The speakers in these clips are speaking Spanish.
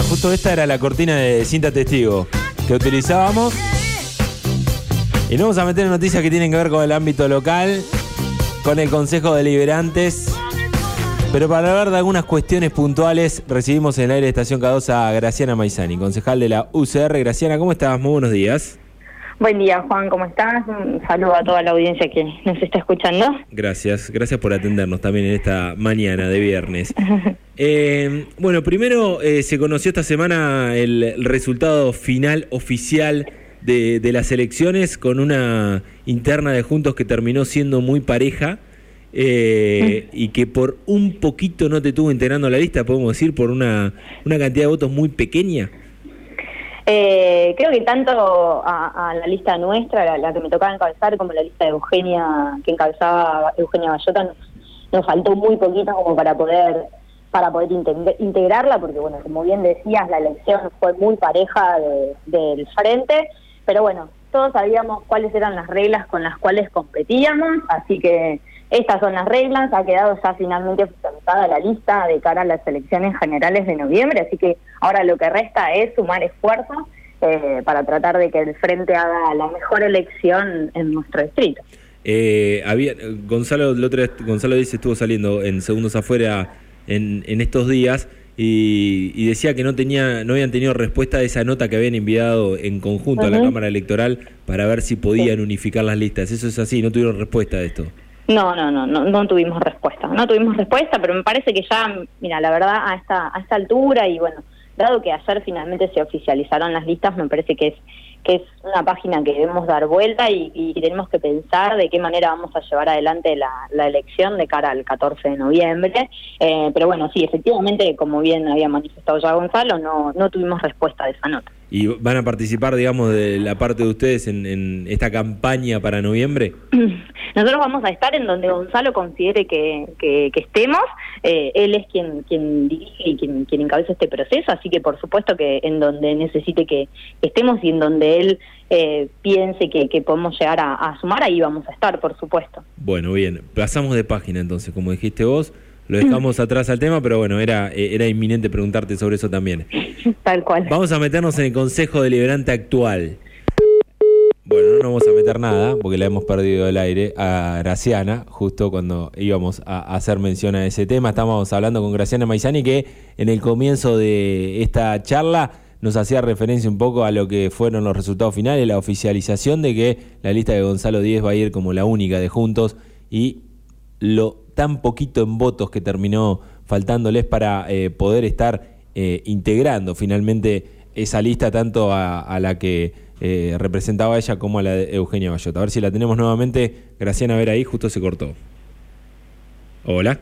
justo esta era la cortina de cinta testigo que utilizábamos. Y nos vamos a meter en noticias que tienen que ver con el ámbito local, con el Consejo Deliberantes. Pero para hablar de algunas cuestiones puntuales, recibimos en el aire de Estación K2 a Graciana Maizani, concejal de la UCR. Graciana, ¿cómo estás? Muy buenos días. Buen día, Juan, ¿cómo estás? Un saludo a toda la audiencia que nos está escuchando. Gracias, gracias por atendernos también en esta mañana de viernes. Eh, bueno, primero eh, se conoció esta semana el resultado final oficial de, de, las elecciones con una interna de Juntos que terminó siendo muy pareja eh, y que por un poquito no te tuvo integrando la lista, podemos decir, por una, una cantidad de votos muy pequeña. Eh, creo que tanto a, la lista nuestra, la, que me tocaba encabezar, como la lista de Eugenia, que encabezaba Eugenia Bayota, nos, faltó muy poquito como para poder para poder integrarla, porque bueno, como bien decías, la elección fue muy pareja del frente, pero bueno, todos sabíamos cuáles eran las reglas con las cuales competíamos, así que estas son las reglas, ha quedado ya finalmente oficializada la lista de cara a las elecciones generales de noviembre, así que ahora lo que resta es sumar esfuerzos eh, para tratar de que el Frente haga la mejor elección en nuestro distrito. Eh, había Gonzalo, el otro, Gonzalo dice estuvo saliendo en segundos afuera en, en estos días y, y, decía que no tenía no habían tenido respuesta de esa nota que habían enviado en conjunto a la Cámara Electoral para ver si podían unificar las listas. Eso es así, no tuvieron respuesta de esto. No, no, no, no, no tuvimos respuesta. No tuvimos respuesta, pero me parece que ya, mira, la verdad, a esta, a esta altura y bueno, dado que ayer finalmente se oficializaron las listas, me parece que es que es una página que debemos dar vuelta y, tenemos que pensar de qué manera vamos a llevar adelante la, la elección de cara al 14 de noviembre. Eh, pero bueno, sí, efectivamente, como bien había manifestado ya Gonzalo, no, no tuvimos respuesta de esa nota. ¿Y van a participar, digamos, de la parte de ustedes en, en esta campaña para noviembre? Nosotros vamos a estar en donde Gonzalo considere que, que, estemos. Eh, él es quien, quien dirige y quien, quien encabeza este proceso, así que por supuesto que en donde necesite que estemos y en donde él eh, piense que, que, podemos llegar a, a sumar, ahí vamos a estar, por supuesto. Bueno, bien. Pasamos de página entonces, como dijiste vos. Lo dejamos atrás al tema, pero bueno, era, eh, era inminente preguntarte sobre eso también. Tal cual. Vamos a meternos en el Consejo Deliberante actual. Bueno, no nos vamos a meter nada, porque la hemos perdido del aire a Graciana, justo cuando íbamos a hacer mención a ese tema. Estamos hablando con Graciana Maizani, que en el comienzo de esta charla nos hacía referencia un poco a lo que fueron los resultados finales, la oficialización de que la lista de Gonzalo Díez va a ir como la única de Juntos y lo tan poquito en votos que terminó faltándoles para eh, poder estar eh, integrando finalmente esa lista tanto a, la que eh, representaba ella como a la de Eugenia Bayota. A ver si la tenemos nuevamente. Graciana, a ver ahí, justo se cortó. Hola.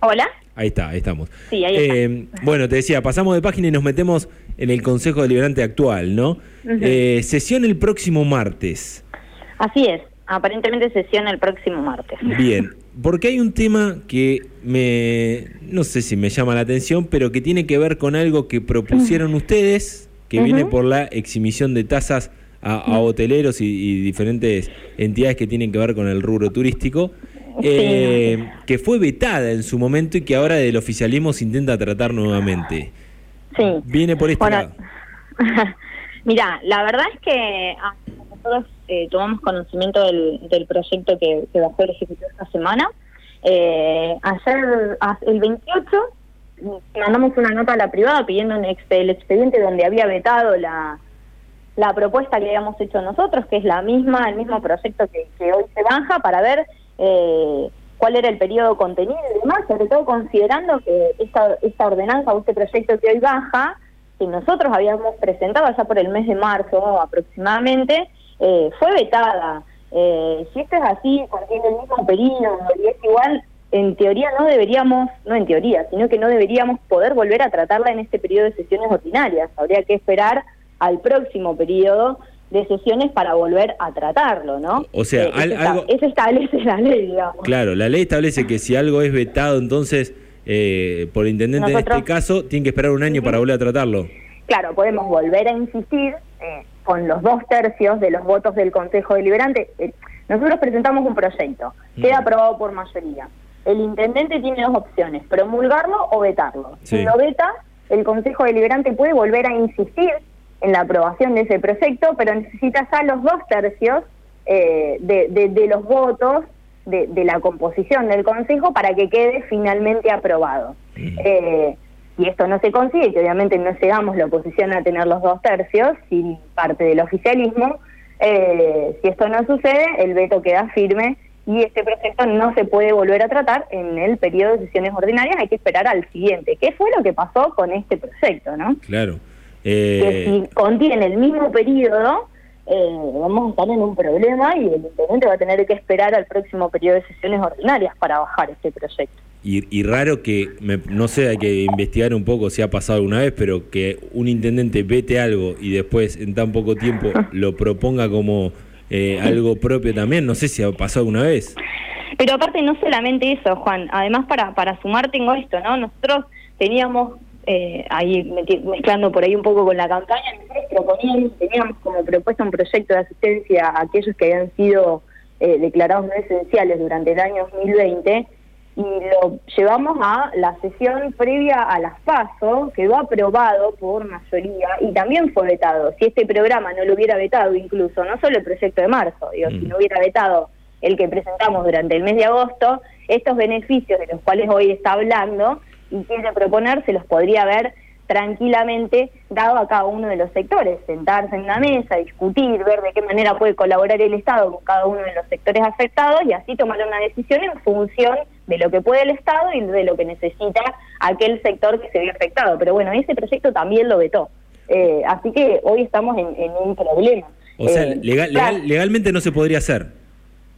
Hola. Ahí está, ahí estamos. Sí, ahí está. Bueno, te decía, pasamos de página y nos metemos en el Consejo Deliberante actual, ¿no? sesión el próximo martes. Así es, aparentemente sesión el próximo martes. Bien, porque hay un tema que me, no sé si me llama la atención, pero que tiene que ver con algo que propusieron ustedes, que viene por la exhibición de tasas a, hoteleros y, diferentes entidades que tienen que ver con el rubro turístico, eh, que fue vetada en su momento y que ahora del oficialismo se intenta tratar nuevamente. Sí. Viene por este lado. Mira, la verdad es que nosotros eh, tomamos conocimiento del, del proyecto que, que, bajó el Ejecutivo esta semana. Eh, ayer, el 28, mandamos una nota a la privada pidiendo un el expediente donde había vetado la, la propuesta que habíamos hecho nosotros, que es la misma, el mismo proyecto que, que hoy se baja, para ver eh, cuál era el periodo contenido y demás, sobre todo considerando que esta, esta ordenanza o este proyecto que hoy baja, que nosotros habíamos presentado ya por el mes de marzo aproximadamente, eh, fue vetada. Eh, si esto es así, contiene el mismo periodo y es igual, en teoría no deberíamos, no en teoría, sino que no deberíamos poder volver a tratarla en este periodo de sesiones ordinarias. Habría que esperar al próximo periodo de sesiones para volver a tratarlo, ¿no? O sea, eh, algo... eso establece la ley, digamos. Claro, la ley establece que si algo es vetado, entonces, eh, por el intendente en este caso, tiene que esperar un año para volver a tratarlo. Claro, podemos volver a insistir con los dos tercios de los votos del Consejo Deliberante. Eh, nosotros presentamos un proyecto, queda aprobado por mayoría. El intendente tiene dos opciones, promulgarlo o vetarlo. Si lo veta, el Consejo Deliberante puede volver a insistir en la aprobación de ese proyecto, pero necesita ya los dos tercios eh, de, los votos de, la composición del Consejo para que quede finalmente aprobado. Eh, y esto no se consigue, que obviamente no llegamos la oposición a tener los dos tercios, sin parte del oficialismo, eh, si esto no sucede, el veto queda firme y este proyecto no se puede volver a tratar en el periodo de sesiones ordinarias, hay que esperar al siguiente. ¿Qué fue lo que pasó con este proyecto? no Claro. Que si contiene el mismo periodo, eh, vamos a estar en un problema y el intendente va a tener que esperar al próximo periodo de sesiones ordinarias para bajar este proyecto. Y, raro que, no sé, hay que investigar un poco si ha pasado alguna vez, pero que un intendente vete algo y después en tan poco tiempo lo proponga como eh, algo propio también, no sé si ha pasado alguna vez. Pero aparte no solamente eso, Juan, además para, para sumar tengo esto, ¿no? Nosotros teníamos eh, ahí mezclando por ahí un poco con la campaña, nosotros proponíamos, teníamos como propuesta un proyecto de asistencia a aquellos que habían sido eh, declarados no esenciales durante el año 2020 y lo llevamos a la sesión previa a las PASO, quedó aprobado por mayoría y también fue vetado. Si este programa no lo hubiera vetado incluso, no solo el proyecto de marzo, digo, si mm. no hubiera vetado el que presentamos durante el mes de agosto, estos beneficios de los cuales hoy está hablando y quiere proponer se los podría ver tranquilamente dado a cada uno de los sectores, sentarse en una mesa, discutir, ver de qué manera puede colaborar el Estado con cada uno de los sectores afectados y así tomar una decisión en función de lo que puede el Estado y de lo que necesita aquel sector que se ve afectado. Pero bueno, ese proyecto también lo vetó. Eh, así que hoy estamos en, un problema. O sea, eh, legalmente no se podría hacer.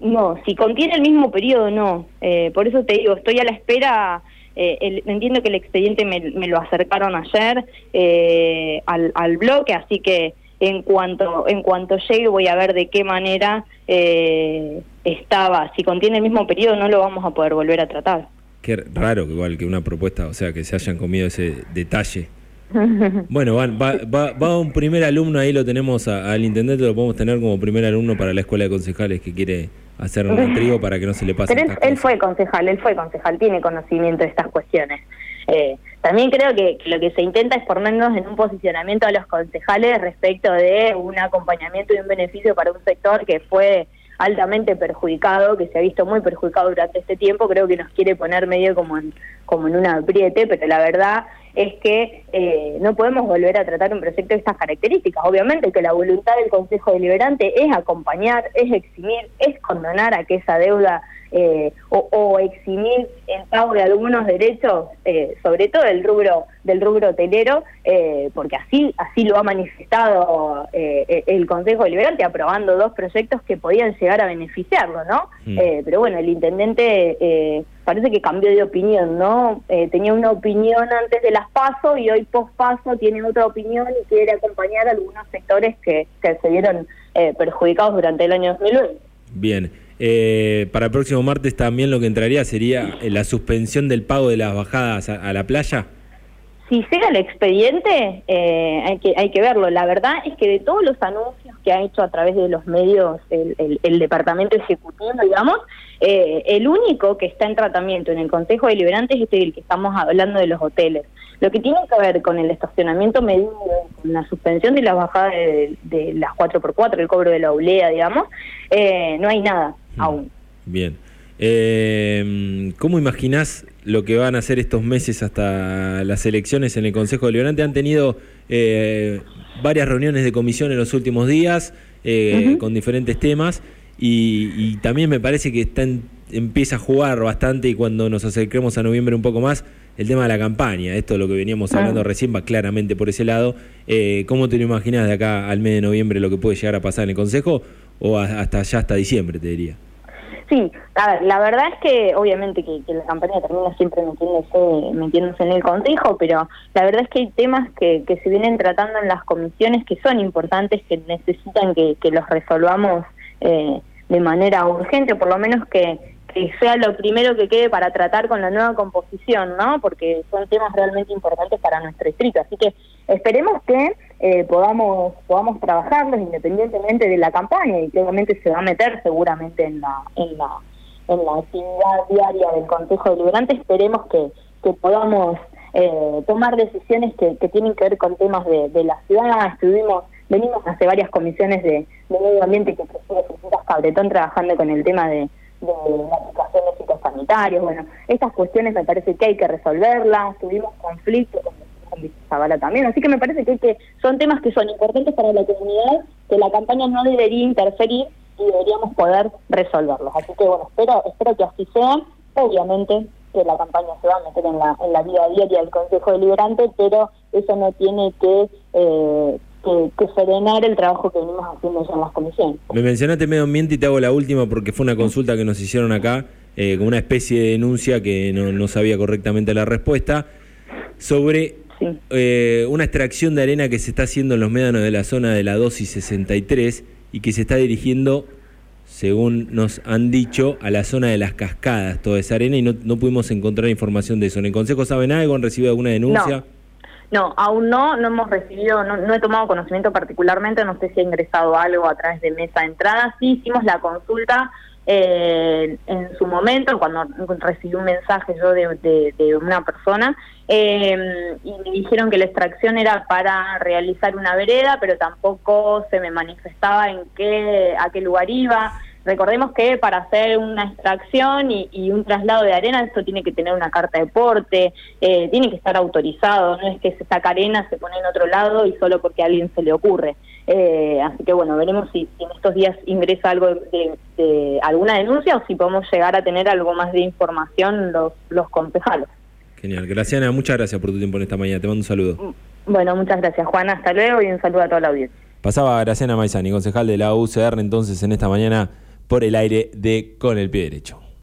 No, si contiene el mismo periodo, no. Eh, por eso te digo, estoy a la espera eh, entiendo que el expediente me, lo acercaron ayer eh, al, al, bloque, así que en cuanto en cuanto llegue voy a ver de qué manera eh, estaba. Si contiene el mismo periodo no lo vamos a poder volver a tratar. Qué raro que igual que una propuesta, o sea, que se hayan comido ese detalle. bueno, va, va, va, un primer alumno, ahí lo tenemos al intendente, lo podemos tener como primer alumno para la escuela de concejales que quiere hacer un trigo para que no se le pase. Pero él, fue concejal, él fue concejal, tiene conocimiento de estas cuestiones. Eh, también creo que, lo que se intenta es ponernos en un posicionamiento a los concejales respecto de un acompañamiento y un beneficio para un sector que fue altamente perjudicado, que se ha visto muy perjudicado durante este tiempo, creo que nos quiere poner medio como en, como en un apriete, pero la verdad es que eh, no podemos volver a tratar un proyecto de estas características. Obviamente que la voluntad del Consejo Deliberante es acompañar, es eximir, es condonar a que esa deuda eh, o, eximir el pago de algunos derechos, eh, sobre todo del rubro del rubro hotelero, eh, porque así así lo ha manifestado el Consejo Deliberante aprobando dos proyectos que podían llegar a beneficiarlo, ¿no? Mm. pero bueno, el intendente parece que cambió de opinión, ¿no? tenía una opinión antes de las PASO y hoy post PASO tiene otra opinión y quiere acompañar a algunos sectores que, que se vieron perjudicados durante el año 2020. Bien. Eh, para el próximo martes también lo que entraría sería eh, la suspensión del pago de las bajadas a, la playa. Si llega el expediente, eh, hay, que, hay que verlo. La verdad es que de todos los anuncios que ha hecho a través de los medios el, Departamento Ejecutivo, digamos, el único que está en tratamiento en el Consejo Deliberante es este del que estamos hablando de los hoteles. Lo que tiene que ver con el estacionamiento medido, con la suspensión de la bajada de, las 4x4, el cobro de la oblea, digamos, no hay nada. Mm. Bien. Eh, ¿Cómo imaginás lo que van a hacer estos meses hasta las elecciones en el Consejo Deliberante? Han tenido eh, varias reuniones de comisión en los últimos días eh, con diferentes temas y, también me parece que empieza a jugar bastante y cuando nos acerquemos a noviembre un poco más el tema de la campaña. Esto es lo que veníamos ah. hablando recién va claramente por ese lado. ¿Cómo te lo imaginas de acá al mes de noviembre lo que puede llegar a pasar en el Consejo o hasta ya hasta diciembre, te diría? Sí, a ver, la verdad es que obviamente que, la campaña termina siempre metiéndose, metiéndose en el consejo, pero la verdad es que hay temas que, que se vienen tratando en las comisiones que son importantes, que necesitan que, que los resolvamos eh, de manera urgente, por lo menos que, que sea lo primero que quede para tratar con la nueva composición, ¿no? Porque son temas realmente importantes para nuestro distrito. Así que esperemos que eh, podamos podamos trabajarlos independientemente de la campaña y que obviamente se va a meter seguramente en la en la en la actividad diaria del Consejo Deliberante. Esperemos que, que podamos eh, tomar decisiones que, tienen que ver con temas de, la ciudad. Estuvimos, venimos hace varias comisiones de, medio ambiente que preside Cabretón trabajando con el tema de, la aplicación de fitosanitarios. Bueno, estas cuestiones me parece que hay que resolverlas. Tuvimos conflictos con Zavala también. Así que me parece que, que son temas que son importantes para la comunidad, que la campaña no debería interferir y deberíamos poder resolverlos. Así que bueno, espero, espero que así sea. Obviamente que la campaña se va a meter en la, en la vida diaria del Consejo Deliberante, pero eso no tiene que, eh, que, frenar el trabajo que venimos haciendo ya en las comisiones. Me mencionaste medio ambiente y te hago la última porque fue una consulta que nos hicieron acá, eh, con una especie de denuncia que no sabía correctamente la respuesta, sobre eh, una extracción de arena que se está haciendo en los médanos de la zona de la 2 y 63 y que se está dirigiendo, según nos han dicho, a la zona de las cascadas, toda esa arena, y no, no pudimos encontrar información de eso. ¿En el Consejo saben algo? ¿Han recibido alguna denuncia? No. aún no, no hemos recibido, no, he tomado conocimiento particularmente, no sé si ha ingresado algo a través de mesa de entrada. Sí hicimos la consulta en su momento, cuando recibí un mensaje yo de, una persona, eh, y me dijeron que la extracción era para realizar una vereda, pero tampoco se me manifestaba en qué, a qué lugar iba. Recordemos que para hacer una extracción y, un traslado de arena, esto tiene que tener una carta de porte, eh, tiene que estar autorizado, no es que se saca arena, se pone en otro lado y solo porque a alguien se le ocurre. Eh, así que bueno, veremos si, en estos días ingresa algo de, alguna denuncia o si podemos llegar a tener algo más de información los, los concejales. Genial. Graciana, muchas gracias por tu tiempo en esta mañana. Te mando un saludo. Mm, bueno, muchas gracias, Juan. Hasta luego y un saludo a toda la audiencia. Pasaba Graciana Maizani, concejal de la UCR, entonces en esta mañana por el aire de Con el Pie Derecho.